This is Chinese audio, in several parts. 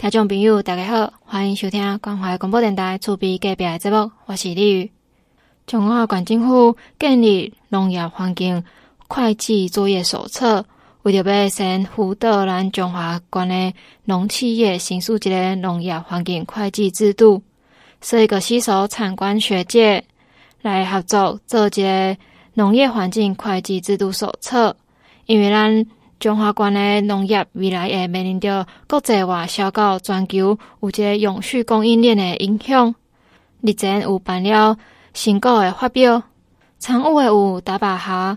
听众朋友，大家好，欢迎收听关怀广播电台厝边隔壁的节目，我是李宇。中华县政府建立农业环境会计作业手册，为着要先辅导咱中华县的农企业形塑一个农业环境会计制度，所以个吸收产官学界来合作做一个农业环境会计制度手册，因为咱。中华县的农业未来会面临着国际化、销到全球有一个永续供应链的影响。日前有办了成果的发表，参与的有大百合、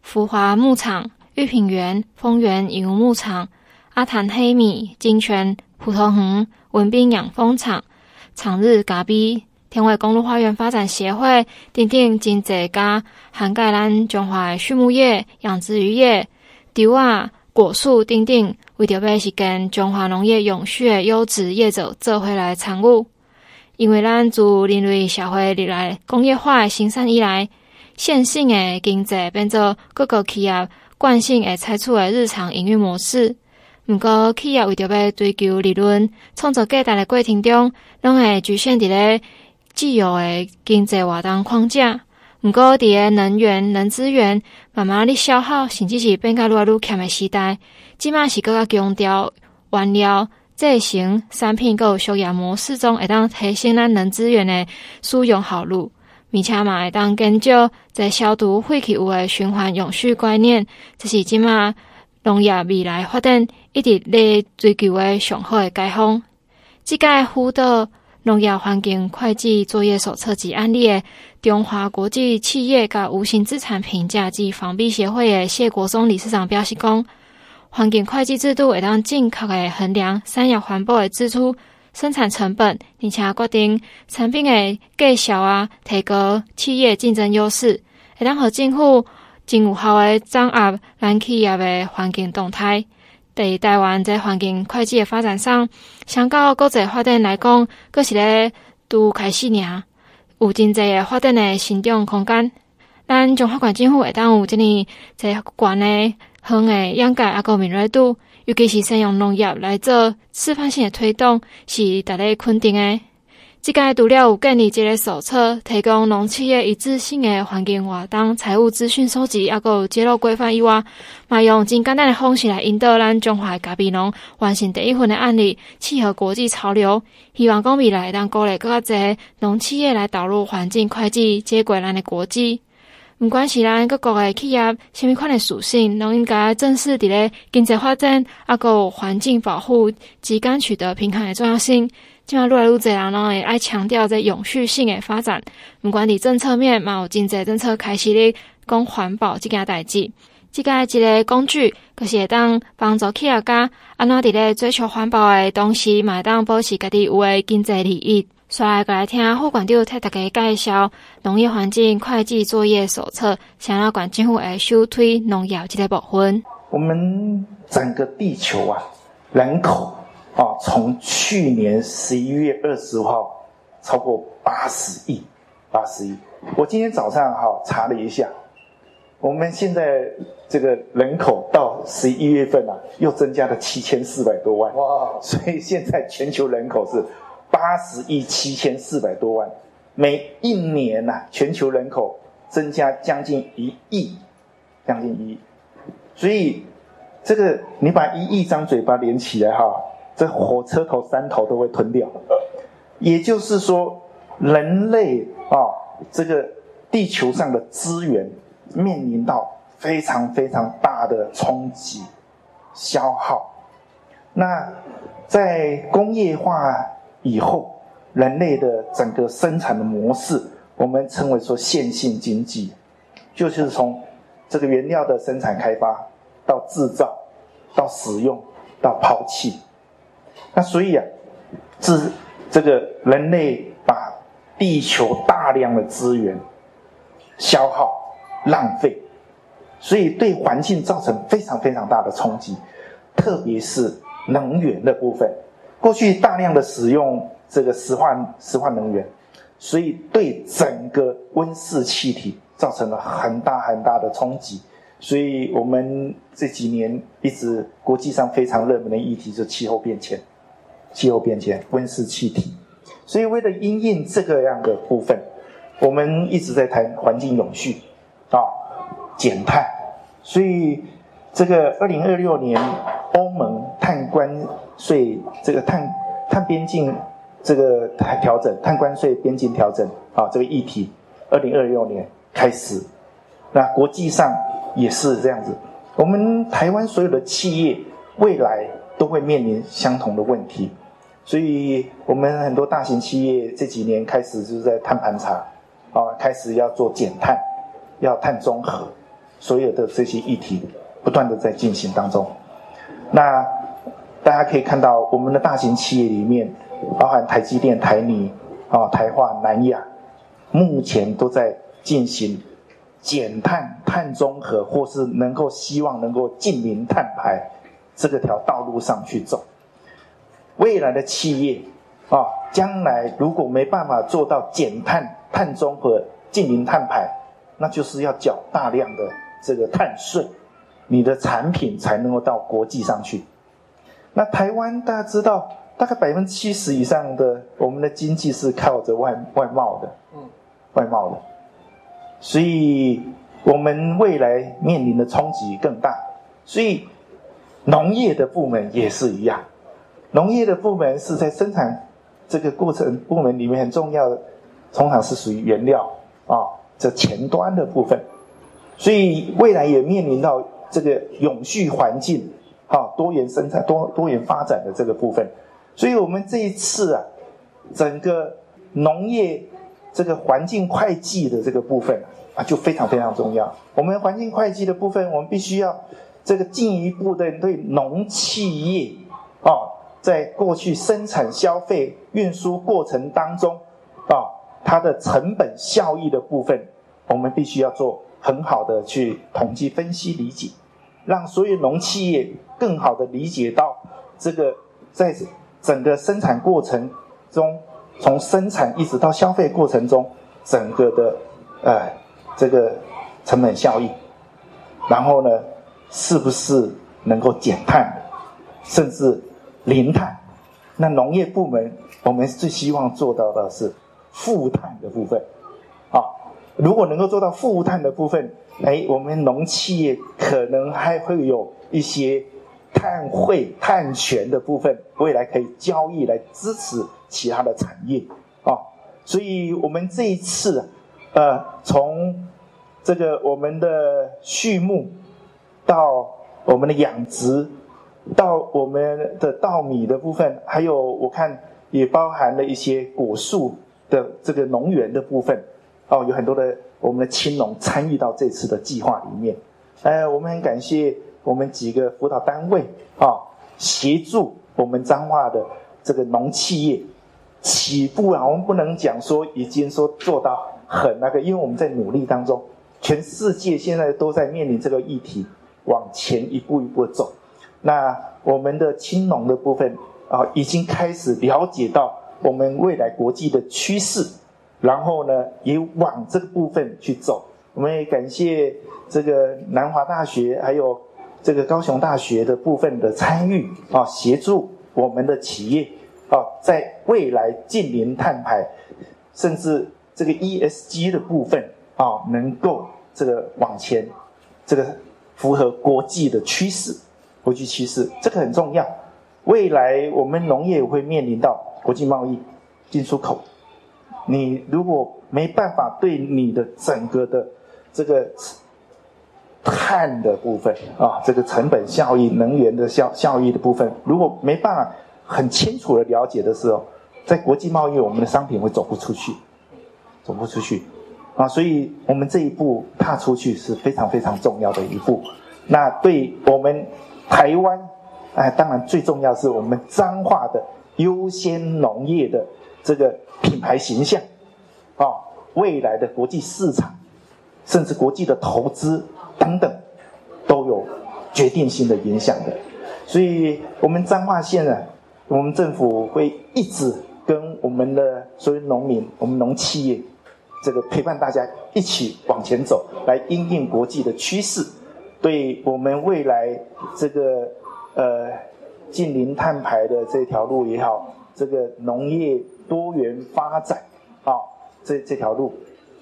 福华牧场、玉品园、丰原义乌牧场、阿潭黑米、金泉葡萄园、文滨养蜂场、长日咖啡、天尾公路花园发展协会等等，真侪家涵盖咱中华的畜牧业、养殖渔业。稻啊，果树等等，为着要是跟中华农业永续的优质业者做回来产物，因为咱自人类社会历来工业化的兴产以来，线性的经济变做各个企业惯性会采取的日常营运模式。毋过，企业为着要追求利润、创造价值的过程中，拢会局限伫咧既有的经济活动框架。毋过，伫个能源、能资源慢慢咧消耗，甚至是变甲愈来愈欠的时代，即马是搁较强调原料制成产品，搁有商业模式中会当提升咱能资源的使用效率，而且嘛会当减少在消毒废弃物的循环永续观念，这是即马农业未来发展一直咧追求的上好的解方。即个辅导农业环境会计作业手册及案例的。中华国际企业甲无形资产评价及防弊协会的谢国松理事长表示讲，环境会计制度会当正确的衡量产业环保的支出、生产成本，并且决定产品的价销啊，提高企业竞争优势，会当和政府真有效的掌握咱企业的环境动态。对台湾在环境会计的发展上，相较国际发展来讲，阁是咧拄开始尔。有真济个发展诶成长空间，咱中华县政府会当有这呢在县内园的养解，阿个敏锐度，尤其是先用农业来做示范性诶推动，是值得肯定诶。即个除了有建立这个手册，提供农企业一致性的环境活动财务资讯收集，抑个有揭露规范以外，嘛用真简单的方式来引导咱中华咖啡农完成第一份的案例，契合国际潮流。希望讲未来当鼓励更加侪农企业来导入环境会计，接轨咱的国际。毋管是咱各国的企业，虾米款的属性，拢应该正视伫咧经济发展，阿个环境保护及间取得平衡的重要性。即嘛，愈来愈侪人拢会爱强调在永续性的发展。毋管伫政策面，嘛有经济政策开始咧讲环保即件代志。即个一个工具，就是会当帮助企业家安怎伫咧追求环保的同时，嘛会当保持家己有诶经济利益。所以来听副馆长替大家介绍农业环境会计作业手册，想要县政府来首推农业这个部分。我们整个地球啊，人口。啊，从去年十一月二十五号超过八十亿，八十亿。我今天早上哈查了一下，我们现在这个人口到十一月份啊，又增加了七千四百多万。哇！所以现在全球人口是八十亿七千四百多万，每一年呐、全球人口增加将近一亿，将近一亿。所以这个你把一亿张嘴巴连起来哈。这火车头三头都会吞掉，也就是说，人类啊，这个地球上的资源面临到非常非常大的冲击、消耗。那在工业化以后，人类的整个生产的模式，我们称为说线性经济，就是从这个原料的生产开发到制造，到使用，到抛弃。那所以啊，这这个人类把地球大量的资源消耗浪费，所以对环境造成非常非常大的冲击，特别是能源的部分。过去大量的使用这个石化石化能源，所以对整个温室气体造成了很大很大的冲击。所以我们这几年一直国际上非常热门的议题就是气候变迁。气候变迁、温室气体。所以为了因应这个样的部分，我们一直在谈环境永续啊，减碳。所以这个二零二六年欧盟碳关税这个碳碳边境这个调整，碳关税边境调整啊，这个议题，二零二六年开始。那国际上也是这样子，我们台湾所有的企业未来都会面临相同的问题。所以，我们很多大型企业这几年开始就是在碳盘查，啊，开始要做减碳，要碳中和，所有的这些议题不断的在进行当中。那大家可以看到，我们的大型企业里面，包含台积电、台泥、啊台化、南亚，目前都在进行减碳、碳中和，或是能够希望能够净零碳排这个条道路上去走。未来的企业啊，将来如果没办法做到减碳、碳中和、净零碳排，那就是要缴大量的这个碳税，你的产品才能够到国际上去。那台湾大家知道，大概百分之七十以上的我们的经济是靠着外外贸的，嗯，外贸的，所以我们未来面临的冲击更大。所以农业的部门也是一样。农业的部门是在生产这个过程部门里面很重要的，通常是属于原料啊，这前端的部分，所以未来也面临到这个永续环境啊，多元生产、多多元发展的这个部分，所以我们这一次啊，整个农业这个环境会计的这个部分啊，就非常非常重要。我们环境会计的部分，我们必须要这个进一步的对农企业啊。在过去生产、消费、运输过程当中，啊，它的成本效益的部分，我们必须要做很好的去统计分析理解，让所有农企业更好的理解到这个在整个生产过程中，从生产一直到消费过程中，整个的呃这个成本效益，然后呢，是不是能够减碳，甚至。零碳，那农业部门我们最希望做到的是负碳的部分，如果能够做到负碳的部分，哎，我们农企业可能还会有一些碳汇、碳权的部分，未来可以交易来支持其他的产业，啊，所以我们这一次，呃，从这个我们的畜牧到我们的养殖。到我们的稻米的部分，还有我看也包含了一些果树的这个农园的部分，哦，有很多的我们的青农参与到这次的计划里面。呃，我们很感谢我们几个辅导单位啊，协助我们彰化的这个农企业起步啊。我们不能讲说已经说做到很那个，因为我们在努力当中，全世界现在都在面临这个议题，往前一步一步走。那我们的青农的部分啊，已经开始了解到我们未来国际的趋势，然后呢，也往这个部分去走。我们也感谢这个南华大学还有这个高雄大学的部分的参与啊，协助我们的企业啊，在未来近零碳排，甚至这个 ESG 的部分啊，能够这个往前，这个符合国际的趋势。国际趋势，这个很重要。未来我们农业会面临到国际贸易、进出口。你如果没办法对你的整个的这个碳的部分啊，这个成本效益、能源的效效益的部分，如果没办法很清楚的了解的时候，在国际贸易，我们的商品会走不出去，走不出去啊。所以，我们这一步踏出去是非常非常重要的一步。那对我们。台湾，哎，当然最重要是我们彰化的优先农业的这个品牌形象，啊、未来的国际市场，甚至国际的投资等等，都有决定性的影响的。所以，我们彰化县啊，我们政府会一直跟我们的所有农民、我们农企业，这个陪伴大家一起往前走，来因应国际的趋势。对我们未来这个呃近零碳排的这条路也好，这个农业多元发展啊，这这条路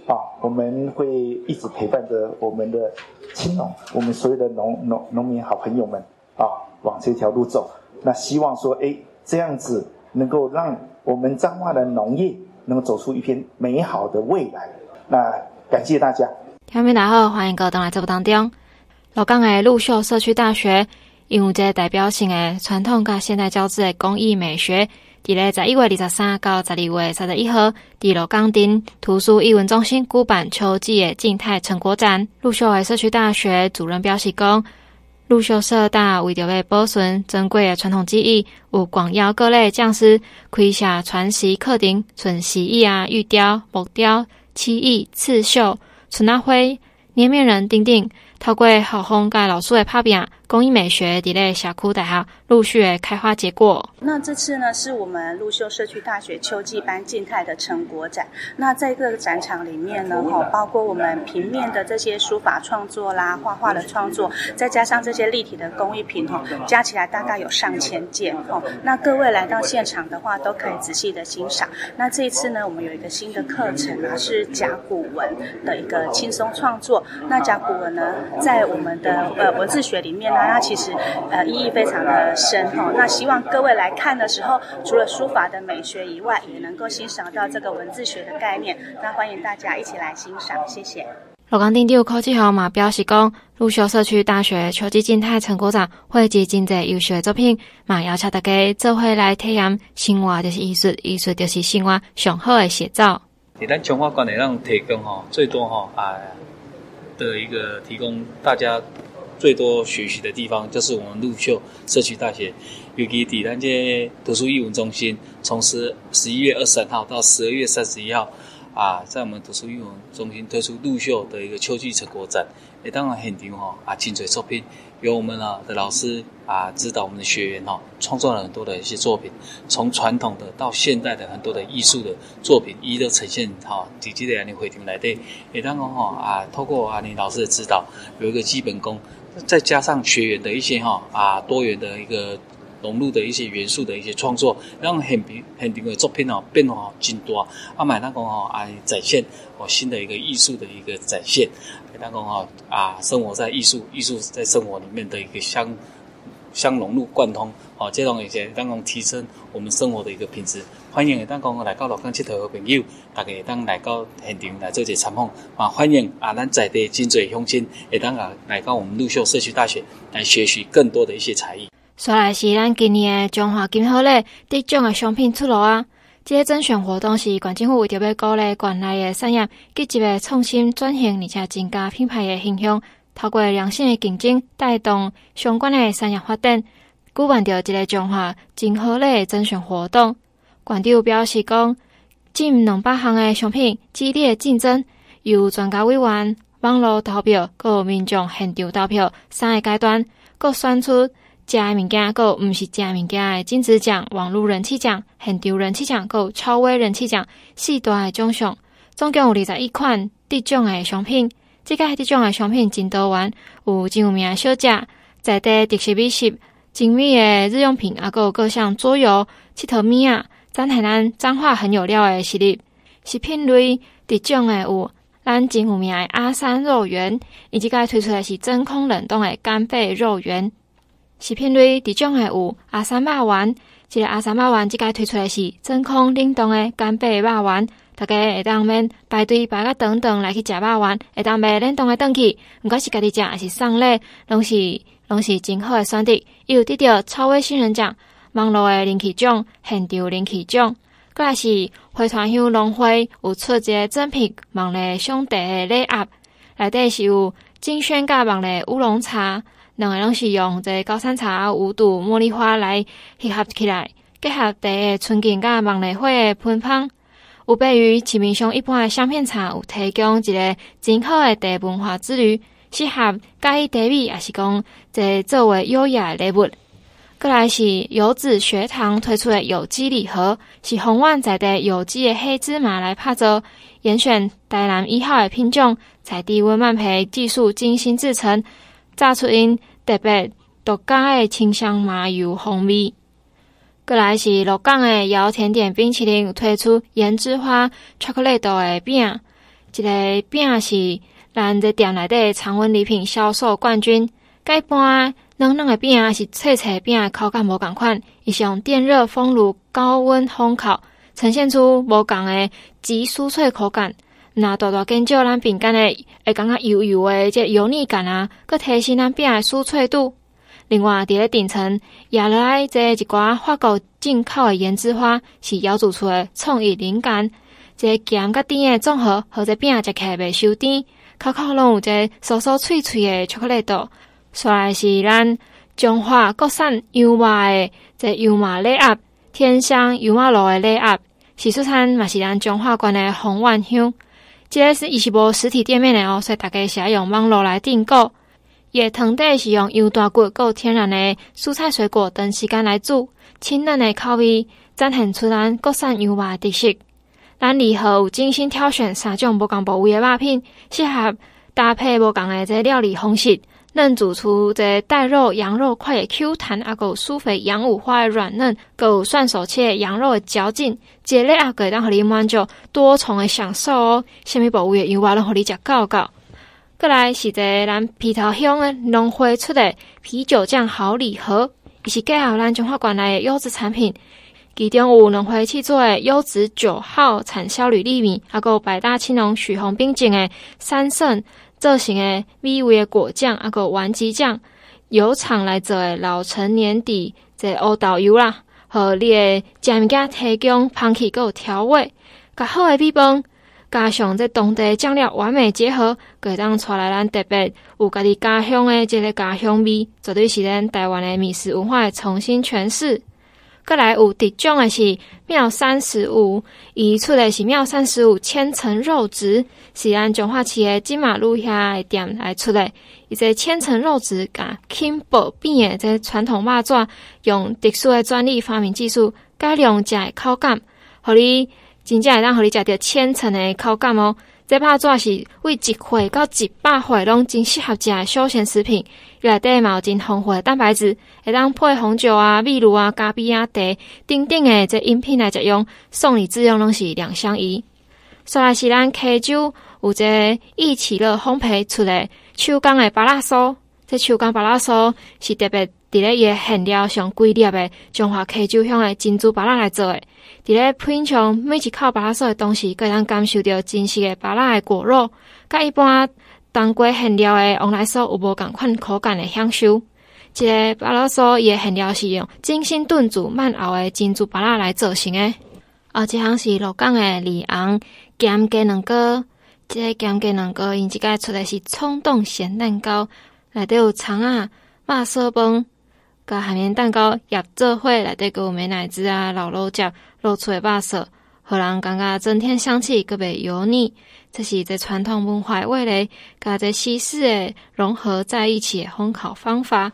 啊，我们会一直陪伴着我们的青农，我们所有的农农农民好朋友们啊，往这条路走。那希望说，哎，这样子能够让我们彰化的农业能够走出一片美好的未来。那感谢大家。听众大家好，欢迎各位来节目当中。老港的陆秀社区大学，因有这个代表性的传统甲现代交织的工艺美学，伫咧十一月二十三到十二月三十一号，伫鹿港町图书艺文中心举办秋季的静态成果展。陆秀的社区大学主任表示讲，陆秀社大为着要保存珍贵的传统技艺，有广邀各类匠师开设传习课程，像洗艺啊、玉雕、木雕、漆艺、刺绣、春呐花、捏面人等等。透过校风甲老师的拍拼，工艺美学伫咧社区大学陆续开花结果。那这次呢，是我们陆秀社区大学秋季班静态的成果展。那在这个展场里面呢，哈，包括我们平面的这些书法创作啦、画画的创作，再加上这些立体的工艺品，哈，加起来大概有上千件，哈。那各位来到现场的话，都可以仔细的欣赏。那这一次呢，我们有一个新的课程啊，是甲骨文的一个轻松创作。那甲骨文呢，在我们的呃文字学里面呢，它其实呃意义非常的深哈。那希望各位来看的时候，除了书法的美学以外，也能够欣赏到这个文字学的概念。那欢迎大家一起来欣赏，谢谢。鹿港町第科技号嘛表示讲，陆秀社区大学秋季静态成果展汇集真侪优秀的作品，嘛邀请大家做伙来体验生活就是艺术，艺术就是生活上好的写照。在咱彰化县内，让提供吼最多吼啊。的一个提供大家最多学习的地方，就是我们陆秀社区大学，尤其底单街图书艺文中心，从十十一月二十三号到十二月三十一号，啊，在我们图书艺文中心推出陆秀的一个秋季成果展。也，当然很牛哈啊，精粹作品，由我们啊的老师啊指导我们的学员哈，创作了很多的一些作品，从传统的到现代的很多的艺术的作品，一一都呈现哈，积极的让你回听来对。也，当然哈啊，透过啊你老师的指导，有一个基本功，再加上学员的一些哈啊多元的一个。融入的一些元素的一些创作，让很平很多的作品哦变化真多，啊买那个哦啊展现哦新的一个艺术的一个展现，那个哦啊生活在艺术，艺术在生活里面的一个相相融入贯通哦，这种一些当中提升我们生活的一个品质。欢迎会当讲来到鹿港佚佗的朋友，大家当来到现场来做一个参访啊！欢迎啊，咱在地真济乡亲，会当啊来到我们陆秀社区大学来学习更多的一些才艺。说来是咱今年的中华金鹤咧得奖的商品出炉啊！这个甄选活动是县政府为着要鼓励县内的产业积极的创新转型，而且增加品牌的形象，透过良性的竞争，带动相关的产业发展，举办着一个中华金鹤咧甄选活动。馆长表示讲，近两百项的商品激烈竞争，由专家委员、网络投票、各民众现场投票三个阶段，各选出。食的物件，各有毋是食的物件的金质奖、网络人气奖、现场人气奖，各有超威人气奖，四大的奖项，总共有二十一款得奖的商品。即个得奖的商品真多元，有真有名的小食，在地特色美食、精美的日用品，啊，阁有各项桌游、佚佗物啊，展现咱彰化很有料的实力。食品类得奖的有咱真有名诶阿三肉圆，以及佮推出诶是真空冷冻的干贝肉圆。食品类得奖的有阿三肉圆，这个阿三肉丸即个推出来是真空冷冻的干贝肉丸，大家会当免排队排个长长来去食肉丸，会当买冷冻的回去，毋管是家己食还是送礼，拢是拢是真好的选择。伊有得着超威新人奖、网络的人气奖、现场人气奖，阁来是花团乡农会有出一个赠品网络兄弟的礼盒，内底是有精选甲网络乌龙茶。两个拢是用这高山茶、无毒茉莉花来结合起来，结合茶纯净甲网络花的喷芳，有别于市面上一般的香片茶，有提供一个真好的茶文化之旅，适合介意茶味，也是讲这作为优雅的礼物。过来是游子学堂推出的有机礼盒，是红万在地有机的黑芝麻来拍造，严选台南一号的品种，采低温慢焙技术精心制成。榨出因特别独家的清香麻油风味。过来是鹿港的摇甜点冰淇淋推出盐之花巧克力豆的饼，这个饼是咱在店内底常温礼品销售冠军。一般软软的饼啊是脆脆饼，口感无共款，伊是用电热风炉高温烘烤，呈现出无共的极酥脆口感。那大大减少咱饼干的会感觉油油的这油腻感啊，搁提升咱饼的酥脆度。另外，伫咧顶层压落来这一寡法国进口的盐之花，是窑主厨的创意灵感。这咸甲甜的综合，和这饼食起来袂伤甜，口口拢有这酥酥脆脆的巧克力豆。再来是咱中华国产油麻的这油麻礼盒，天香油麻路的礼盒，是出产嘛是咱中华关的红万香。这个是伊是无实体店面的哦，所以大家是要用网络来订购。也汤底是用羊大骨，够天然的蔬菜水果等时间来煮，清嫩的口味展现出咱国产油麻特色。咱礼盒有精心挑选三种无共部位的肉品，适合搭配无共的这料理方式，能煮出这带肉羊肉块的 Q 弹，啊够酥肥羊五花的软嫩，够涮手切羊肉的嚼劲，这类啊可以当互你满足多重的享受哦。虾米部位的油麻拢互你食够够。过来是个咱皮桃乡的农会出的啤酒酱好礼盒，伊是介绍咱中华关内的优质产品，其中有农会制作的优质九号产销履历米，还有百大青龙许红冰井的三圣造成的美味的果酱，还有丸吉酱，由厂来做的老陈年底这乌豆油啦，和你的食物件提供香气有调味，较好的米饭。加上这当地酱料完美结合，可以当带来咱特别有家己家乡的这个家乡味，绝对是咱台湾的美食文化的重新诠释。过来有第种的是妙三十五，伊出的是妙三十五千层肉质，是按彰化市的金马路遐的店来出的。伊这千层肉质甲 Kimbo 变的这传统肉纸，用特殊的专利发明技术改良才会口感，互你。真正会当互你食到千层的口感哦！这把纸是为一岁到一百岁拢真适合食的休闲食品，内底嘛有真丰富的蛋白质，会当配红酒啊、秘鲁啊、咖啡啊、茶等等的这饮品来食用，送礼自用拢是两相宜。再来是咱溪州有个一起乐烘焙出的手工的芭乐酥，这手工芭乐酥是特别伫咧伊个馅料上规粒的中华溪州乡的珍珠芭乐来做诶。伫咧品尝每一口芭乐酥的同时，可以当感受到真实的芭乐的果肉，甲一般当归馅料的往来说有无共款口感的享受。这个芭乐酥伊的馅料是用精心炖煮慢熬的珍珠芭乐来做成的。啊，这项是鹿港的里昂咸鸡卵糕，这个咸鸡卵糕因即个出的是冲动咸蛋糕，内底有葱仔、肉丝饭。甲海绵蛋糕也做伙，内底有美奶滋啊、老肉酱、露出的肉色，互人感觉增添香气，个别油腻。这是在传统文化味蕾，甲这西式的融合在一起的烘烤方法。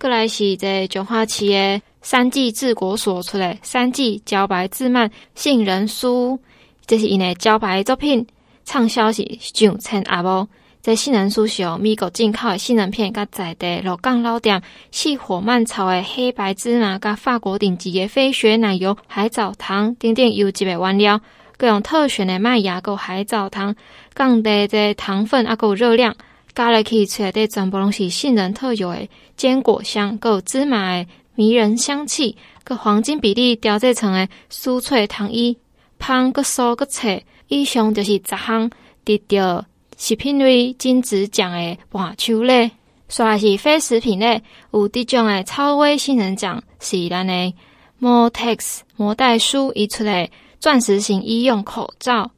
过来是这彰化市的三季治国所出的三季茭白自曼杏仁酥，这是因的茭白作品，畅销是上千阿波。这杏仁酥是由美国进口的杏仁片，甲在地鹿港老店细火慢炒的黑白芝麻，甲法国顶级的飞雪奶油、海藻糖等等优质的原料，各用特选的麦芽和海藻糖，降低这糖分啊，够热量，加了去吃的全部拢是杏仁特有的坚果香，有芝麻的迷人香气，个黄金比例调制成的酥脆糖衣，香个酥个脆，以上就是十项得到。食品类金质奖的伴手礼，刷是非食品类，有这种的超威新人奖是咱的 MOTEX 魔袋鼠一出的钻石型医用口罩，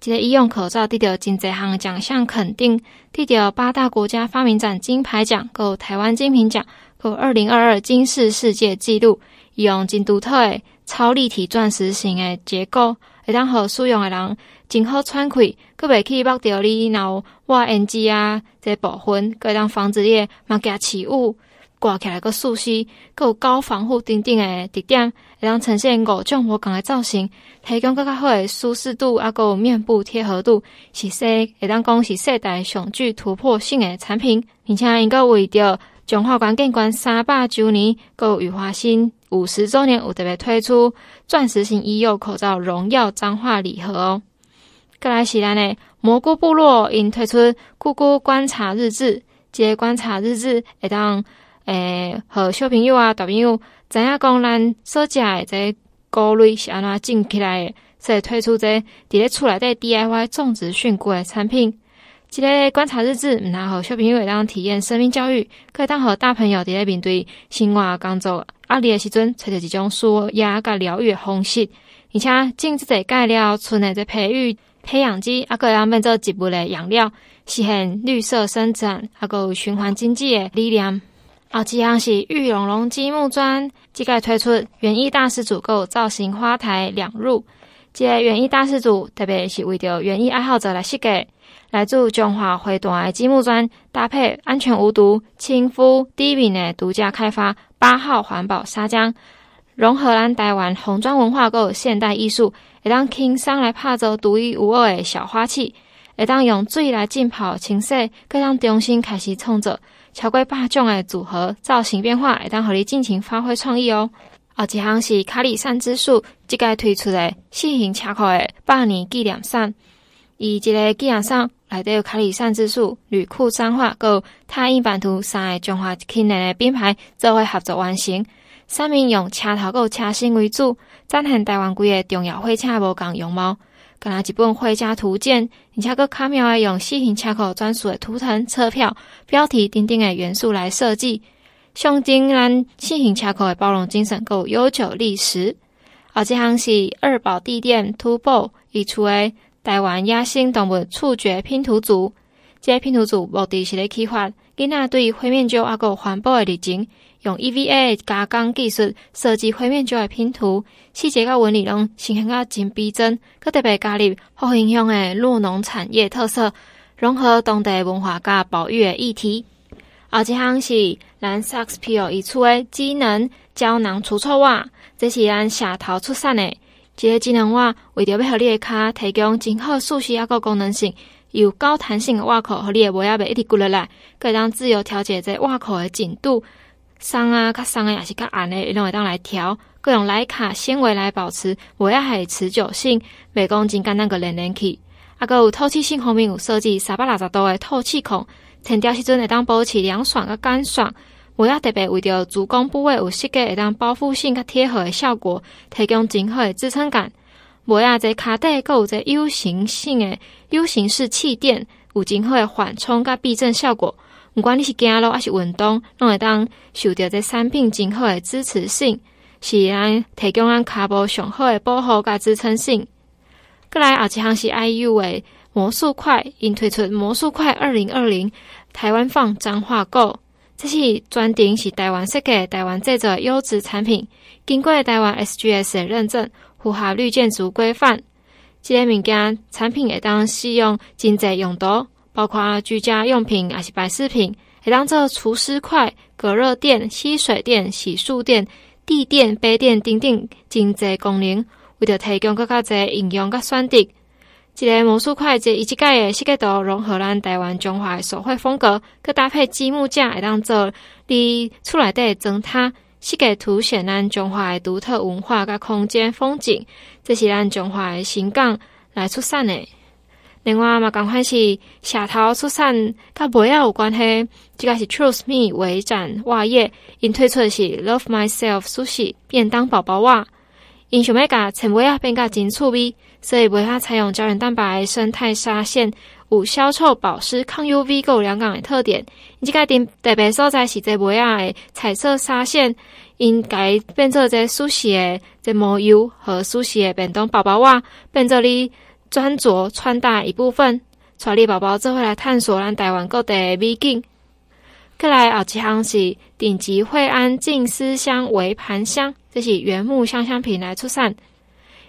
这个医用口罩得到真侪项奖项肯定，得到八大国家发明展金牌奖，够台湾精品奖，够二零二二金氏世界纪录，用真独特的超立体钻石型的结构，会当好使用的人。真好喘气，阁袂去剥掉你脑外烟机啊，这部分阁当防止你嘛加起雾挂起来个舒适，阁有高防护等等的特点，会当呈现五种无同的造型，提供更加好的舒适度啊，阁有面部贴合度，是说会当讲是世代上具突破性的产品，并且应该为着中华关建关三百周年，还有裕华新五十周年，有特别推出钻石型医用口罩荣耀彰化礼盒哦。过来是咱的蘑菇部落，因推出菇菇观察日志，这个观察日志会当诶，和小朋友啊、大朋友知影讲咱所食的这个菇类是安怎种起来的，所以推出这伫咧厝内底 DIY 种植菌菇的产品。这个观察日志，毋但和小朋友会当体验生命教育，可以当和大朋友伫咧面对生活工作压力的时阵，找到一种舒压甲疗愈的方式。而且种这个盖料村内这培育培养基，啊，阁会当变做植物的养料，实现绿色生产，啊，阁有循环经济的理念。后一项是玉龙龙积木砖，即个推出园艺大师组构造型花台两入，这个园艺大师组特别是为着园艺爱好者来设计。来自中华灰段的积木砖，搭配安全无毒、亲肤低敏的独家开发八号环保砂浆，融合咱台湾红砖文化够现代艺术，会当轻松来拍造独一无二的小花器，会当用水来浸泡清洗，可以当重新开始创作，超过百种的组合造型变化，会当互你尽情发挥创意哦。后一项是卡里善之树，即个推出的新型车库的百年纪念伞，以一个纪念伞。内底有卡里善之树、旅库彰化、佮泰印版图三个中华青年的品牌做伙合作完成。三名用车头佮车身为主，展现台湾规个重要火车无共样貌。佮那一本回家图鉴，而且佮巧妙的用细型车库专属的图腾、车票、标题等等的元素来设计，象征咱细型车库的包容精神够悠久历史。而这项是二宝地垫突破已出的。台湾野生动物触觉拼图组，这个拼图组目的是咧启发囡仔对于灰面鸟啊个环保的热情，用 EVA 加工技术设计灰面鸟的拼图，细节甲纹理拢呈现啊真逼真，佮特别加入好影响的洛农产业特色，融合当地文化甲保育的议题。后一项是咱 Saxpio 一处的机能胶囊除臭袜，这是咱下头出产的。这个智能袜为着要互你的脚提供真好舒适啊个功能性，有高弹性的袜口，互你的袜仔袂一直骨落来，可以当自由调节这袜口的紧度，松啊较松的也是较硬的，拢会当来调。各用莱卡纤维来保持袜仔的持久性，袂讲真简单个连连去。啊，个有透气性方面有设计三百六十度的透气孔，穿掉时阵会当保持凉爽个干爽。我要特别为着足弓部位有设计会当包覆性较贴合的效果，提供真好的支撑感。我要在卡带还有这 U 型性的 U 型式气垫，有真好的缓冲甲避震效果。不管你是走路还是运动，拢会当受到这产品真好的支持性，是咱提供咱脚部上好的保护甲支撑性。过来后一项是 IU 的魔术块，因推出魔术块二零二零台湾放彰化购。这是专订是台湾设计、台湾制作优质产品，经过台湾 SGS 的认证，符合绿建筑规范。这些物件产品会当适用经济用途，包括居家用品还是摆饰品，会当做除湿块、隔热垫、吸水垫、洗漱垫、地垫、杯垫等等经济功能，为了提供更加侪营养甲选择。一个魔术块，这一级盖的设计图融合咱台湾中华的手绘风格，佮搭配积木架来当做你厝内底的灯塔，设计凸显咱中华的独特文化佮空间风景。这是咱中华的新港来出产的。另外嘛，赶快是社头出产，佮袂要有关系。这个是 Trust Me 微展袜业，因推出的是 Love Myself Sushi 便当宝宝袜，因想要甲穿袂要变甲真趣味。所以，为它采用胶原蛋白生态纱线，有消臭、保湿、抗 UV、够凉感的特点。这个点特别所在是这维亚的彩色纱线，应该变做这舒适的这毛油和舒适的便当宝宝袜，变做你专着穿搭一部分。带你宝宝做回来探索咱台湾各地的美景。再来后一项是顶级惠安静思香围盘香，这是原木香香品来出产，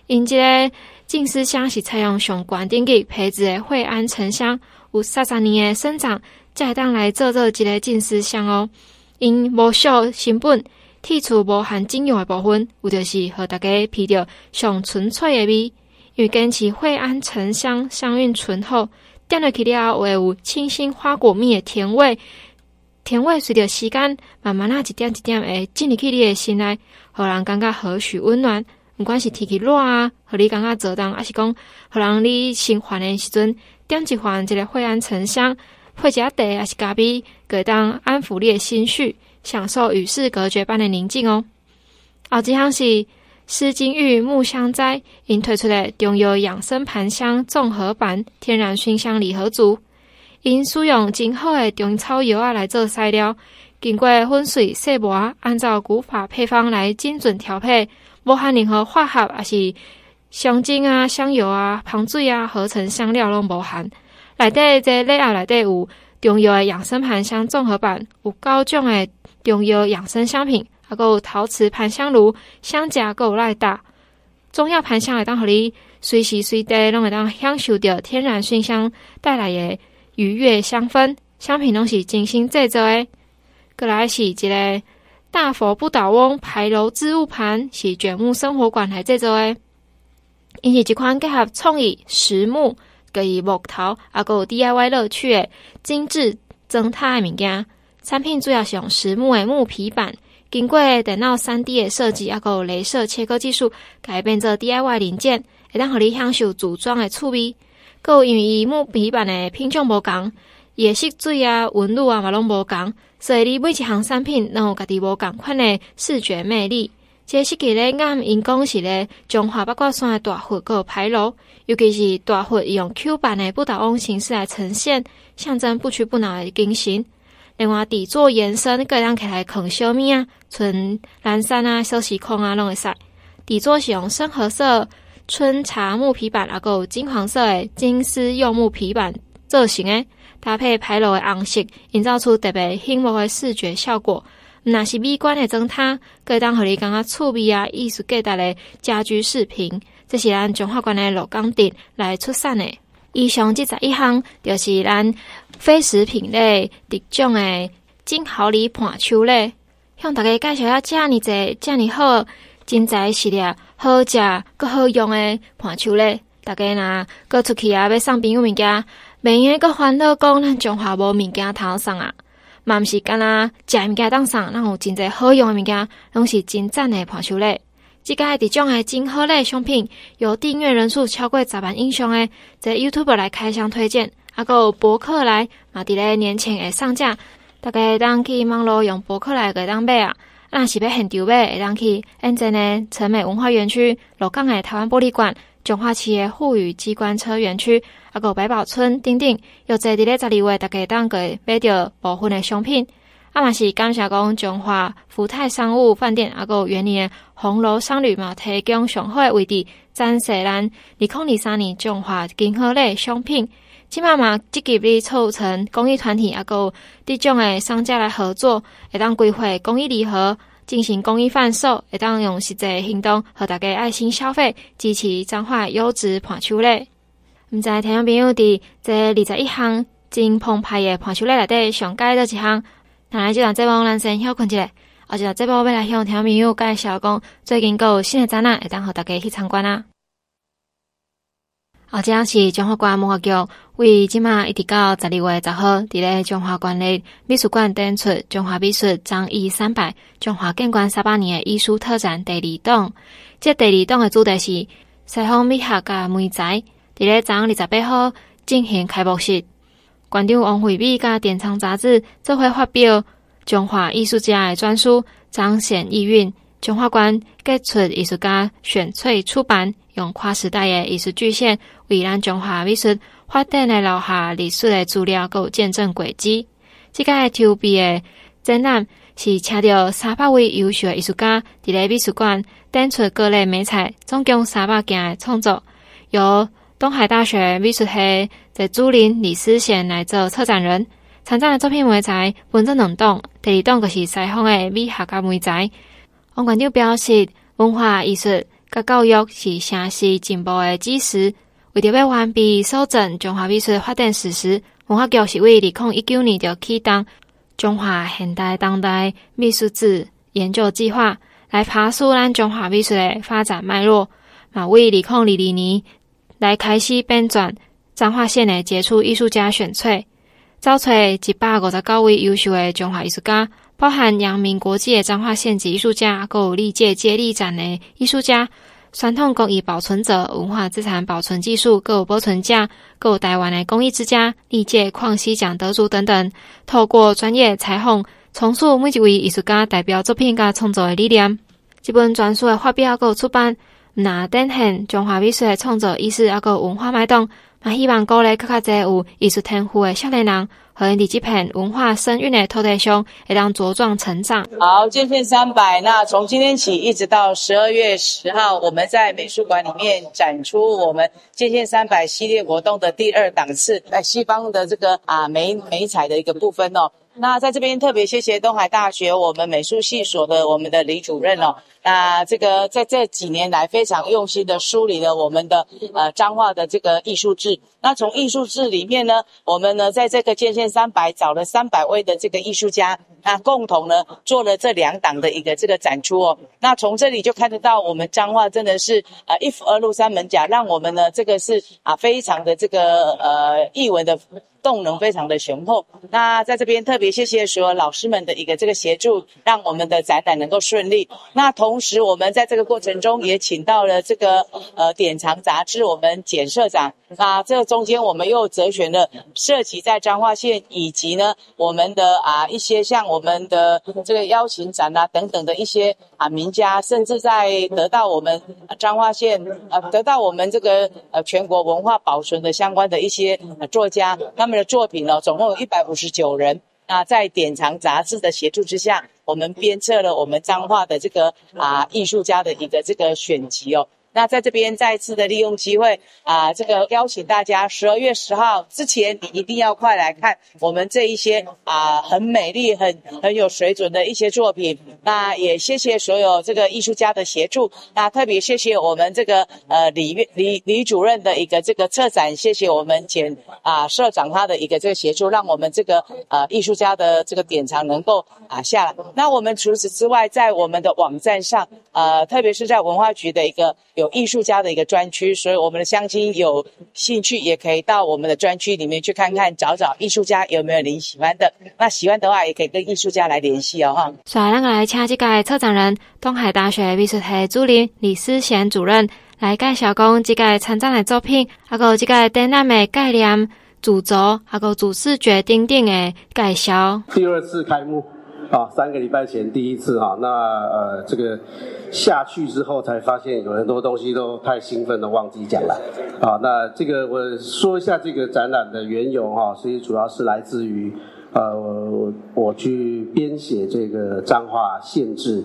因这个。静思香是采用上悬等级配置的惠安沉香，有三十年的生长，才当来做做一个静思香哦。因无效成本，剔除无含精油的部分，有就是和大家闻到上纯粹的味。因为坚持惠安沉香香韵醇厚，点落去了后会有清新花果蜜的甜味，甜味随着时间慢慢啊一点一点诶进入去你的心内，互人感觉和许温暖。不管是天气热啊，互你感觉做当，还是讲互人你心烦的时阵，点一环这个惠安沉香，配一下茶还是咖啡，可当安抚你的心绪，享受与世隔绝般的宁静哦。后一项是诗金玉木香斋，因推出的中药养生盘香综合版天然熏香礼盒组，因使用真好的中草药啊来做材料，经过粉水细磨，按照古法配方来精准调配。无含任何化学，还是香精啊、香油啊、香水啊、合成香料拢无含。内底这礼盒内底有中药的养生盘香综合版，有高种的中药养生香品，还有陶瓷盘香炉、香夹够来打。中药盘香会当互你随时随地拢会当享受到天然熏香带来的愉悦香氛。香品拢是精心制作的，过来是一个。大佛不倒翁牌楼置物盘是卷木生活馆来制作的，因是一款结合创意实木、各以木头，还有 DIY 乐趣的精致装塔的物件。产品主要是用实木的木皮板，经过电脑三 D 的设计，还有镭射切割技术改变做 DIY 零件，会当互你享受组装的趣味。阁有因为伊木皮板的品种无同，伊的色水啊、纹路啊嘛拢无同。所以，你每一项产品拢有家己无共款的视觉魅力。这个设计咧，按因讲是咧，中华八卦山的大佛阁牌楼，尤其是大佛用 Q 版的不倒翁形式来呈现，象征不屈不挠的精神。另外，底座延伸，各样起来放小物啊，像蓝山啊、小时空啊，拢会使。底座是用深褐色春茶木皮板，啊，有金黄色的金丝柚木皮板造型诶。搭配牌楼的红色，营造出特别醒目诶视觉效果。那是美观的装塔，可以当互你感觉趣味啊，艺术价值的家居饰品。这是咱中华馆的镂钢店来出产诶。以上这十一项，就是咱非食品类特种的金毫梨盘秋类，向大家介绍下这么多这么好、真材实料、好食搁好用的盘秋类。大家若搁出去啊，要送朋友物件。每年个欢乐讲，咱中华无物件通送啊，嘛毋是干那食物件当送，咱有真侪好用的物件，拢是真赞的伴手礼。即个伫种诶真好礼商品，有订阅人数超过十万以上诶，在 YouTube 来开箱推荐，啊个博客来嘛伫咧年前会上架，大家当去网络用博客来个当买啊，若是要现场买，会当去安镇诶成美文化园区、鹿港诶台湾玻璃馆。中华企业沪语机关车园区，阿个百宝村等等，又在伫咧十二月，大家当个买着部分的商品。阿嘛是感谢讲中华福泰商务饭店，阿个园林红楼商旅嘛，提供上好的位置，展示咱二零二三年中华金鹤类商品。今嘛嘛积极地促成公益团体，阿个伫种诶商家来合作，会当规划公益礼盒。进行公益贩售，会当用实际行动和大家爱心消费，支持彰化优质盘秋类。毋知听众朋友伫这二十一项真澎湃诶盘秋类内底上介的几项，那来就让这帮男生休困一下，而且这帮未来向听众朋友介绍讲，最近阁有新的展览，会当和大家去参观啊。好，这样是中华馆文化局为即马一直到十二月十号，伫咧中华馆内美术馆展出中华美术张艺三百中华建馆三百年的艺术特展第二档。这第二档的主题是西方美学甲媒材，伫咧昨二十八号进行开幕式。馆长王惠美甲典藏杂志则会发表中华艺术家的专书，彰显意蕴。中华馆给出艺术家选萃出版，用跨时代的艺术巨献。为咱中华美术发展来留下历史的资料，佮见证轨迹。这个 T B 的展览是请到三百位优秀的艺术家，伫咧美术馆展出各类美彩，总共三百件的创作，由东海大学美术系在朱林李思贤来做策展人。参展的作品媒材分成两档，第二档就是西方的美学家媒材。王馆长表示，文化艺术甲教育是城市进步的基石。为着要完备搜证中华美术发展史实，文化局是为二零一九年就启动中华现代当代美术史研究计划，来爬梳咱中华美术的发展脉络。嘛，为二零二二年来开始编纂彰化县的杰出艺术家选萃。找出一百五十九位优秀的中华艺术家，包含扬名国际的彰化县级艺术家，还有历届接力展的艺术家，传统工艺保存者、文化资产保存技术，各有保存家，各有台湾的工艺之家，历届矿溪奖得主等等。透过专业采访，重塑每一位艺术家代表作品甲创作的理念。这本专书的发表还有出版，那展现中华美术的创作意识，还有文化脉动。啊希望鼓励更加侪有艺术天赋的少年人，和你这片文化深蕴的土地上，会当茁壮成长。好，界限三百，那从今天起一直到十二月十号，我们在美术馆里面展出我们界限三百系列活动的第二档次，在西方的这个啊美美彩的一个部分哦。那在这边特别谢谢东海大学我们美术系所的我们的李主任哦。那这个在这几年来非常用心的梳理了我们的呃彰化的这个艺术志。那从艺术志里面呢，我们呢在这个建县三百找了三百位的这个艺术家，那共同呢做了这两档的一个这个展出哦。那从这里就看得到我们彰化真的是呃一府二路三门甲，让我们呢这个是啊非常的这个呃艺文的。动能非常的雄厚。那在这边特别谢谢所有老师们的一个这个协助，让我们的展览能够顺利。那同时我们在这个过程中也请到了这个呃典藏杂志我们简社长。那这个中间我们又择选了涉及在彰化县以及呢我们的啊一些像我们的这个邀请展啊等等的一些啊名家，甚至在得到我们彰化县呃得到我们这个呃全国文化保存的相关的一些作家，他们。的作品呢，总共有一百五十九人。那在典藏杂志的协助之下，我们编策了我们彰化的这个啊艺术家的一个这个选集哦。那在这边再次的利用机会啊，这个邀请大家十二月十号之前，你一定要快来看我们这一些啊很美丽、很很有水准的一些作品。那也谢谢所有这个艺术家的协助。那特别谢谢我们这个呃李李李主任的一个这个策展，谢谢我们简啊社长他的一个这个协助，让我们这个呃艺术家的这个典藏能够啊下来。那我们除此之外，在我们的网站上，呃，特别是在文化局的一个有。有艺术家的一个专区，所以我们的乡亲有兴趣也可以到我们的专区里面去看看，找找艺术家有没有您喜欢的。那喜欢的话，也可以跟艺术家来联系哦。哈，所以，咱来请这个策展人，东海大学美术系主任李思贤主任来介绍讲这个参展的作品，还有这个展览的概念、主轴，还有主视觉等等的介绍。第二次开幕。啊，三个礼拜前第一次哈，那呃这个下去之后才发现有很多东西都太兴奋了忘记讲了。啊，那这个我说一下这个展览的缘由哈，所以主要是来自于呃我，我去编写这个彰化县志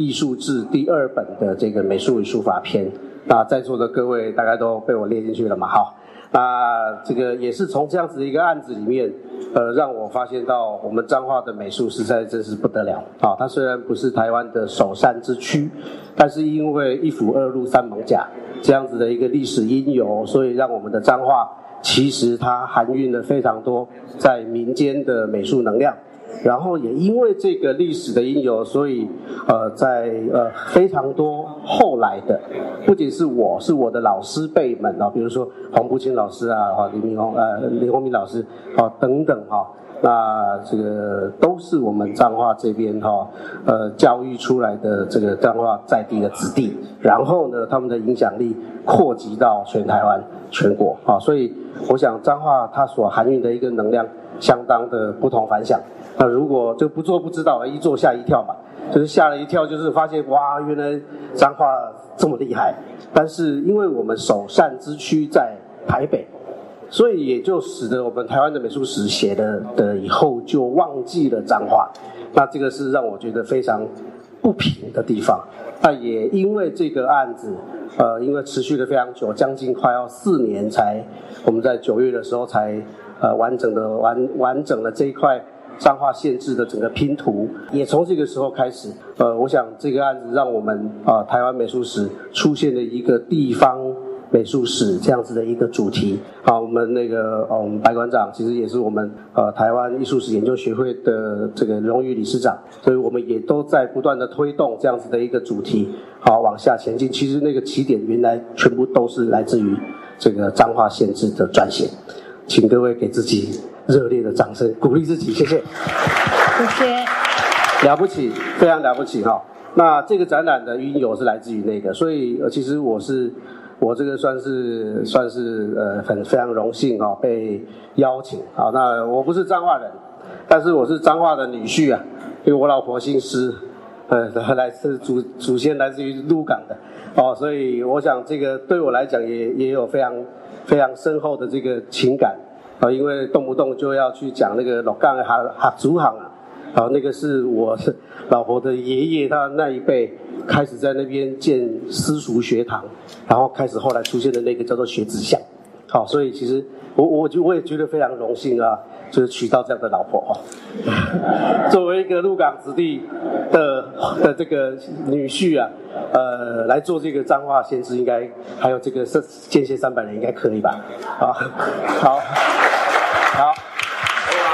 艺术志第二本的这个美术与书法篇。那在座的各位大概都被我列进去了嘛？好。那这个也是从这样子的一个案子里面，呃，让我发现到我们彰化的美术实在真是不得了啊！它虽然不是台湾的首善之区，但是因为一府二路三艋甲这样子的一个历史因由，所以让我们的彰化其实它含蕴了非常多在民间的美术能量。然后也因为这个历史的因由，所以呃，在呃非常多后来的，不仅是我是我的老师辈们啊，比如说黄步清老师啊，哈李明宏呃李宏明老师啊等等哈，那这个都是我们彰化这边哈呃教育出来的这个彰化在地的子弟，然后呢，他们的影响力扩及到全台湾全国啊，所以我想彰化它所含蕴的一个能量相当的不同凡响。那如果就不做不知道，一做吓一跳嘛，就是吓了一跳，就是发现哇，原来彰化这么厉害。但是因为我们首善之区在台北，所以也就使得我们台湾的美术史写的的以后就忘记了彰化。那这个是让我觉得非常不平的地方。那也因为这个案子，呃，因为持续了非常久，将近快要四年才，我们在九月的时候才呃完整的完完整的这一块。彰化县志的整个拼图，也从这个时候开始，呃，我想这个案子让我们啊、呃，台湾美术史出现了一个地方美术史这样子的一个主题。好，我们那个呃，我们白馆长其实也是我们呃台湾艺术史研究学会的这个荣誉理事长，所以我们也都在不断的推动这样子的一个主题，好，往下前进。其实那个起点原来全部都是来自于这个彰化县志的撰写。请各位给自己热烈的掌声，鼓励自己，谢谢，谢谢，了不起，非常了不起哈。那这个展览的缘由是来自于那个，所以呃，其实我是我这个算是算是呃很非常荣幸哈，被邀请啊。那我不是彰化人，但是我是彰化的女婿啊，因为我老婆姓施，呃，来自祖祖先来自于鹿港的哦，所以我想这个对我来讲也也有非常非常深厚的这个情感啊，因为动不动就要去讲那个老干哈哈族行啊。啊，那个是我是老婆的爷爷，他那一辈开始在那边建私塾学堂，然后开始后来出现的那个叫做学子巷。好，所以其实我我就我也觉得非常荣幸啊，就是娶到这样的老婆哈。作为一个鹿港子弟的的这个女婿啊，呃，来做这个彰化县知，应该还有这个建县三百年应该可以吧？啊，好，好。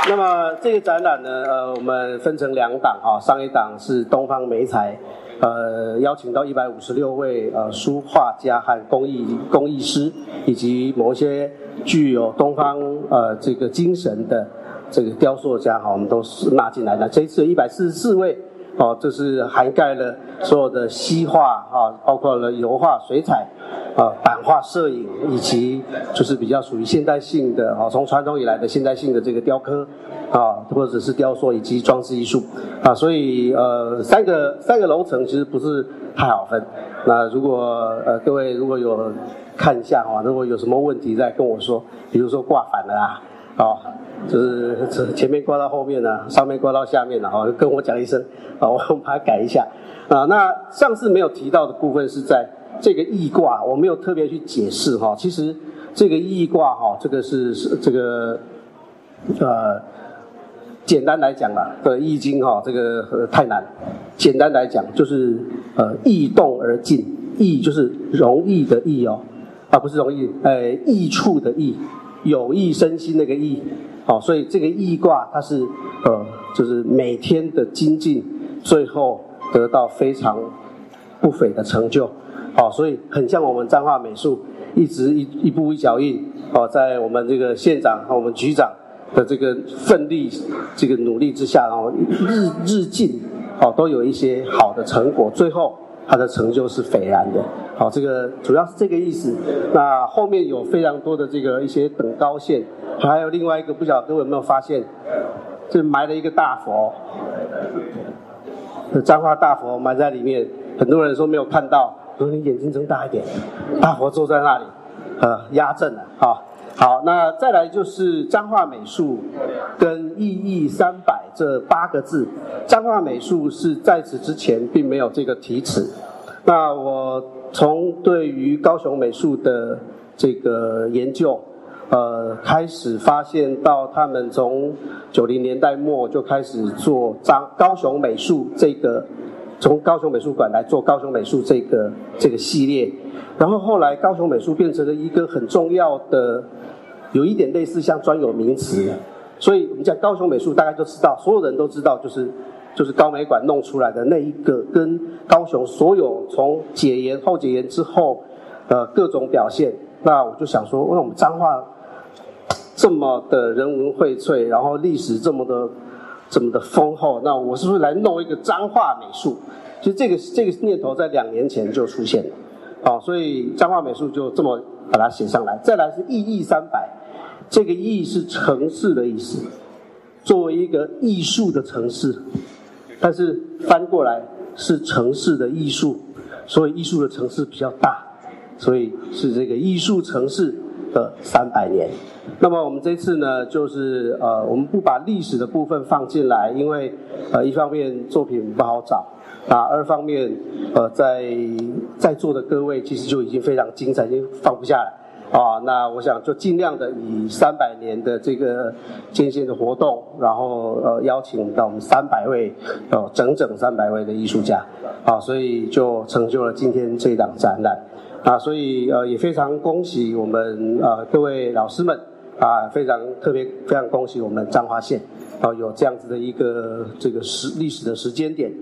那么这个展览呢，呃，我们分成两档哈，上一档是东方媒材，呃，邀请到一百五十六位呃书画家和工艺工艺师，以及某一些具有东方呃这个精神的这个雕塑家哈，我们都是纳进来的。这一次一百四十四位，哦，这是涵盖了所有的西画哈，包括了油画、水彩。啊，版画、摄影，以及就是比较属于现代性的啊，从传统以来的现代性的这个雕刻啊，或者是雕塑以及装饰艺术啊，所以呃，三个三个楼层其实不是太好分。那如果呃各位如果有看一下啊，如果有什么问题再跟我说，比如说挂反了啊，啊，就是前面挂到后面呢，上面挂到下面了啊，跟我讲一声啊，我把它改一下啊。那上次没有提到的部分是在。这个易卦我没有特别去解释哈，其实这个易卦哈，这个是是这个呃，简单来讲啦，的易经哈，这个太难。简单来讲就是呃，易动而进，易就是容易的易哦，啊不是容易，呃，益处的益，有益身心那个益，好，所以这个易卦它是呃，就是每天的精进，最后得到非常不菲的成就。好，所以很像我们彰化美术，一直一一步一脚印，哦，在我们这个县长和我们局长的这个奋力、这个努力之下，然后日日进，哦，都有一些好的成果，最后它的成就是斐然的。好，这个主要是这个意思。那后面有非常多的这个一些等高线，还有另外一个，不晓得各位有没有发现，这埋了一个大佛，这彰化大佛埋在里面，很多人说没有看到。说你眼睛睁大一点，大佛坐在那里，呃，压阵了，好，好，那再来就是彰化美术跟意义三百这八个字，彰化美术是在此之前并没有这个题词，那我从对于高雄美术的这个研究，呃，开始发现到他们从九零年代末就开始做彰高雄美术这个。从高雄美术馆来做高雄美术这个这个系列，然后后来高雄美术变成了一个很重要的，有一点类似像专有名词，所以我们讲高雄美术，大家都知道，所有人都知道，就是就是高美馆弄出来的那一个，跟高雄所有从解严后解严之后，呃各种表现，那我就想说，为我们彰化这么的人文荟萃，然后历史这么的。这么的丰厚，那我是不是来弄一个彰化美术？其实这个这个念头在两年前就出现了，好，所以彰化美术就这么把它写上来。再来是意义三百，这个义是城市的意思，作为一个艺术的城市，但是翻过来是城市的艺术，所以艺术的城市比较大，所以是这个艺术城市的三百年。那么我们这次呢，就是呃，我们不把历史的部分放进来，因为呃，一方面作品不好找，啊，二方面呃，在在座的各位其实就已经非常精彩，已经放不下来啊。那我想就尽量的以三百年的这个建县的活动，然后呃，邀请到我们三百位，哦，整整三百位的艺术家，啊，所以就成就了今天这一档展览，啊，所以呃，也非常恭喜我们呃各位老师们。啊，非常特别，非常恭喜我们彰化县，啊，有这样子的一个这个时历史的时间点，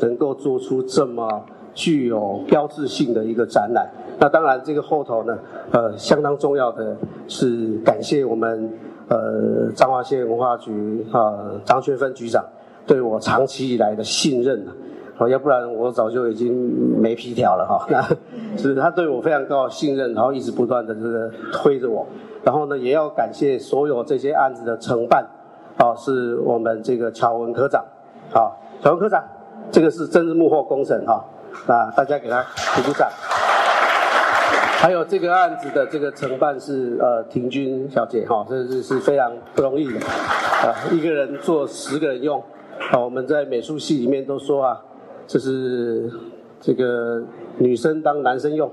能够做出这么具有标志性的一个展览，那当然这个后头呢，呃，相当重要的是感谢我们呃彰化县文化局啊张学芬局长对我长期以来的信任啊，要不然我早就已经没皮条了哈。那 是他对我非常高的信任，然后一直不断的这个推着我。然后呢，也要感谢所有这些案子的承办，啊，是我们这个乔文科长，啊，乔文科长，这个是真是幕后功臣哈，那大家给他鼓鼓掌。还有这个案子的这个承办是呃婷君小姐哈，这是是非常不容易的，啊，一个人做十个人用，啊，我们在美术系里面都说啊，这是这个女生当男生用。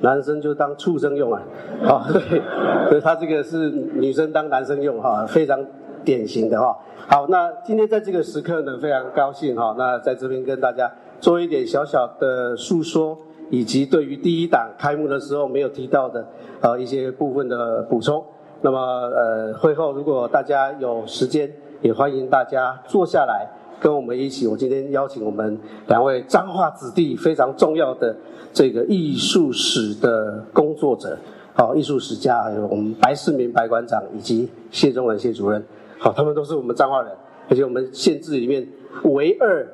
男生就当畜生用啊，好，对，所以他这个是女生当男生用哈，非常典型的哈。好，那今天在这个时刻呢，非常高兴哈，那在这边跟大家做一点小小的诉说，以及对于第一档开幕的时候没有提到的呃一些部分的补充。那么呃会后如果大家有时间，也欢迎大家坐下来跟我们一起。我今天邀请我们两位彰化子弟非常重要的。这个艺术史的工作者，好，艺术史家，还有我们白世明白馆长以及谢中仁谢主任，好，他们都是我们彰化人，而且我们县志里面唯二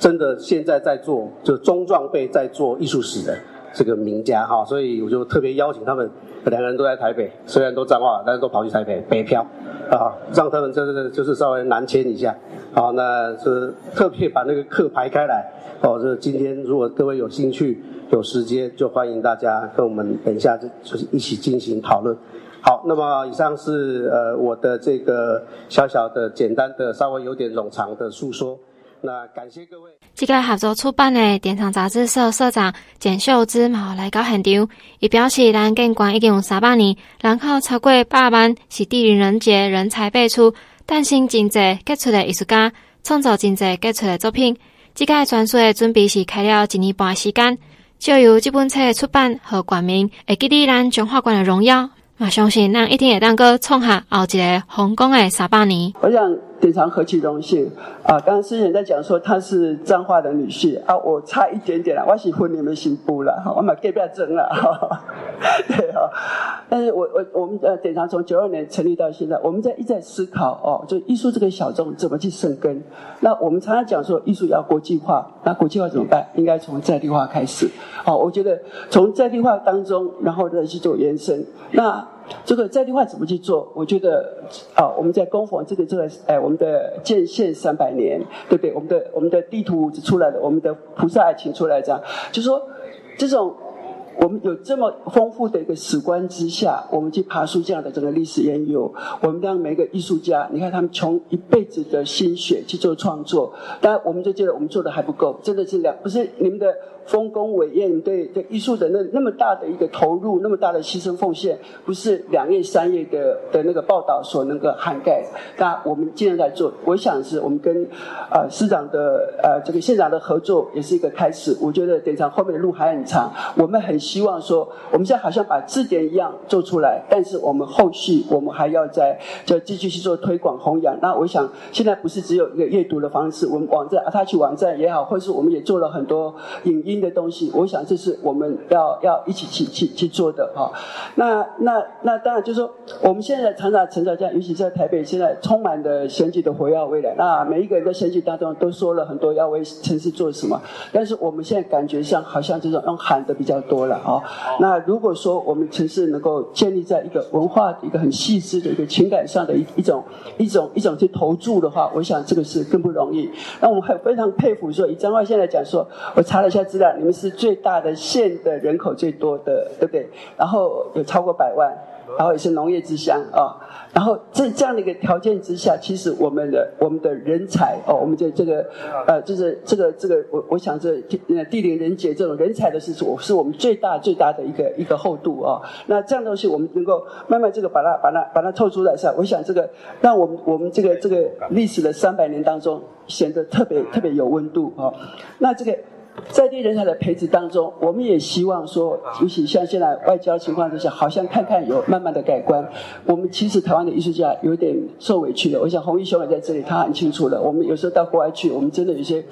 真的现在在做，就中壮辈在做艺术史的这个名家哈，所以我就特别邀请他们，两个人都在台北，虽然都彰化，但是都跑去台北北漂，啊，让他们真的就是稍微南迁一下，好，那是特别把那个课排开来，哦，这今天如果各位有兴趣。有时间就欢迎大家跟我们等一下就就是一起进行讨论。好，那么以上是呃我的这个小小的简单的稍微有点冗长的诉说。那感谢各位。这个合作出版的《典藏杂志社》社长简秀芝嘛来到现场，伊表示咱建馆已经有三百年，人口超过百万，是地灵人杰，人才辈出，诞生真济杰出的艺术家，创作真济杰出的作品。这个专书的准备是开了一年半的时间。就由这本册的出版和冠名，会激励咱中华馆的荣耀。我相信咱一定会当个创下后一个风光的三百年。我想典藏何其荣幸啊！刚刚诗璇在讲说她是彰化的女婿啊，我差一点点啦，我是婚礼的新妇啦，我嘛隔壁争了。对哈，但是我我我们呃典藏从九二年成立到现在，我们在一直在思考哦，就艺术这个小众怎么去生根。那我们常常讲说艺术要国际化，那国际化怎么办？应该从在地化开始。好，我觉得从在地化当中，然后再去做延伸。那这个在另外怎么去做？我觉得啊，我们在恭逢这个这个哎，我们的建县三百年，对不对？我们的我们的地图出来了，我们的菩萨爱情出来，这样就说这种。我们有这么丰富的一个史观之下，我们去爬梳这样的整个历史缘由。我们让每一个艺术家，你看他们穷一辈子的心血去做创作，当然我们就觉得我们做的还不够，真的是两不是你们的。丰功伟业，对对艺术的那那么大的一个投入，那么大的牺牲奉献，不是两页三页的的那个报道所能够涵盖。那我们既然在做，我想是我们跟、呃、市长的呃这个县长的合作，也是一个开始。我觉得典藏后面的路还很长，我们很希望说，我们现在好像把字典一样做出来，但是我们后续我们还要再就继续去做推广弘扬。那我想现在不是只有一个阅读的方式，我们网站 ATACI 网站也好，或是我们也做了很多影音。的东西，我想这是我们要要一起去去去做的哈。那那那当然就是说，我们现在常常成长这样，尤其在台北，现在充满的选举的活跃未来。那每一个人在选举当中都说了很多要为城市做什么，但是我们现在感觉上好像这种用喊的比较多了啊。那如果说我们城市能够建立在一个文化的一个很细致的一个情感上的一一种一种一种去投注的话，我想这个是更不容易。那我们很非常佩服说，以张万现在讲说，我查了一下资料。你们是最大的县的人口最多的，对不对？然后有超过百万，然后也是农业之乡啊、然后在这样的一个条件之下，其实我们的我们的人才哦，我们的这个呃，就是这个这个，我我想这地地灵人杰这种人才的是我是我们最大最大的一个一个厚度、哦。那这样东西我们能够慢慢这个把它把它把它透出来是吧？我想这个让我们我们这个这个历史的三百年当中显得特别特别有温度、哦。那这个。在地人才的培植当中，我们也希望说，尤其像现在外交情况之下，好像看看有慢慢的改观。我们其实台湾的艺术家有点受委屈了。我想弘毅兄也在这里，他很清楚了。我们有时候到国外去，我们真的有些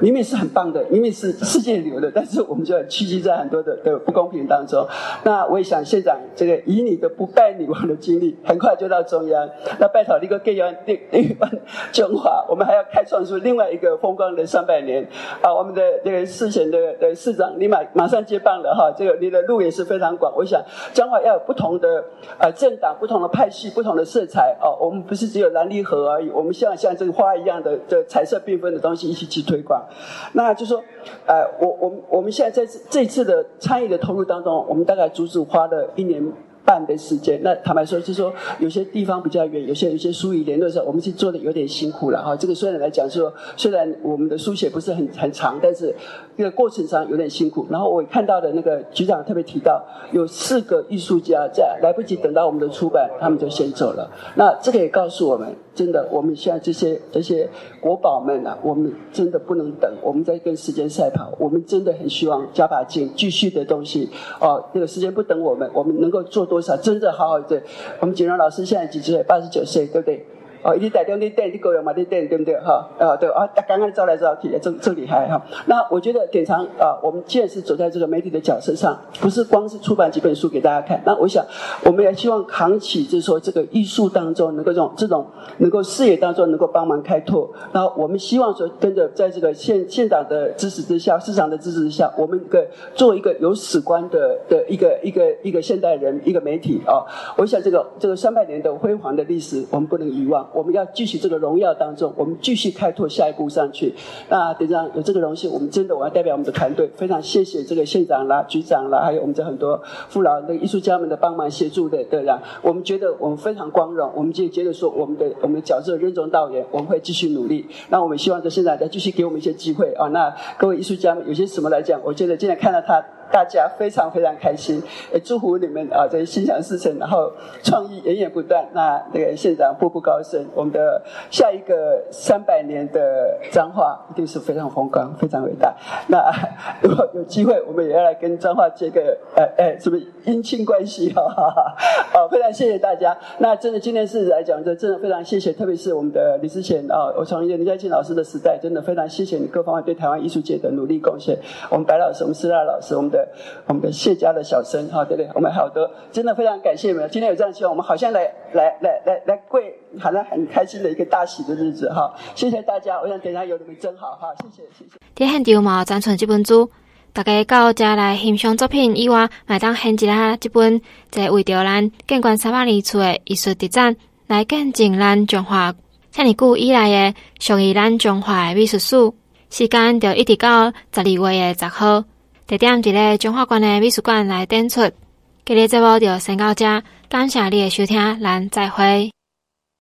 明明是很棒的，明明是世界流的，但是我们就很屈居在很多的的不公平当中。那我也想县长这个以你的不败女王的经历，很快就到中央。那拜托你个更要另另一半中华，我们还要开创出另外一个风光的三百年啊！我们的这个市前的的市长，你马马上接棒了哈，这个你的路也是非常广。我想将来要有不同的呃政党、不同的派系、不同的色彩哦。我们不是只有蓝绿合而已，我们希望像这个花一样的的彩色缤纷的东西一起去推广。那就说呃，我我们我们现在在这次的参与的投入当中，我们大概足足花了一年。半的时间，那坦白说，就是说有些地方比较远，有些有些疏于联络的时候，我们是做的有点辛苦了哈。这个虽然来讲说，虽然我们的书写不是很很长，但是这个过程上有点辛苦。然后我看到的那个局长特别提到，有四个艺术家在来不及等到我们的出版，他们就先走了。那这个也告诉我们，真的，我们现在这些这些国宝们啊，我们真的不能等，我们在跟时间赛跑。我们真的很希望加把劲，继续的东西哦。那个时间不等我们，我们能够做多少。真的好好的，我们景荣老师现在几岁？八十九岁，对不对？哦，你带动你带你够用嘛？你带对不对？哈，啊对啊，刚刚招来招去，真真厉害哈。那我觉得典藏啊，我们既然是走在这个媒体的角色上，不是光是出版几本书给大家看。那我想，我们也希望扛起，就是说这个艺术当中能够这种这种能够视野当中能够帮忙开拓。然后我们希望说，跟着在这个县县长的支持之下，市长的支持之下，我们一个做一个有史观的的一个一个一个现代人一个媒体啊。我想这个这个三百年的辉煌的历史，我们不能遗忘。我们要继续这个荣耀当中，我们继续开拓下一步上去。那队长有这个荣幸，我们真的我要代表我们的团队，非常谢谢这个县长啦、局长啦，还有我们这很多父老的艺术家们的帮忙协助的，对吧？我们觉得我们非常光荣，我们就接着说我们的我们的角色任重道远，我们会继续努力。那我们希望这县长再继续给我们一些机会啊。那各位艺术家们有些什么来讲？我觉得今天看到他。大家非常非常开心，也祝福你们啊，这心想事成，然后创意源源不断。那那个县长步步高升，我们的下一个三百年的彰化一定是非常风光、非常伟大。那如果有机会，我们也要来跟彰化接个呃呃什么姻亲关系哈哈哈。非常谢谢大家。那真的今天是来讲，这真的非常谢谢，特别是我们的李思贤啊，我从林佳庆老师的时代，真的非常谢谢你各方面对台湾艺术界的努力贡献。我们白老师，我们施拉老师，我们的。我们的谢家的小生哈，对不对？我们好多真的非常感谢你们。今天有这样希望，我们好像来来来来来跪，好像很开心的一个大喜的日子哈。谢谢大家，我想等一下有你们真好哈。谢谢谢谢。在现场嘛，展出这本书，大家到这来欣赏作品以外，买当献一下这本在为着咱建关三百年处的艺术特展，来见证咱中华这么久以来的属于咱中华的美术史。时间就一直到十二月的十号。地点伫咧中华馆的美术馆来展出，今日节目就先到这，感谢你的收听，咱再会。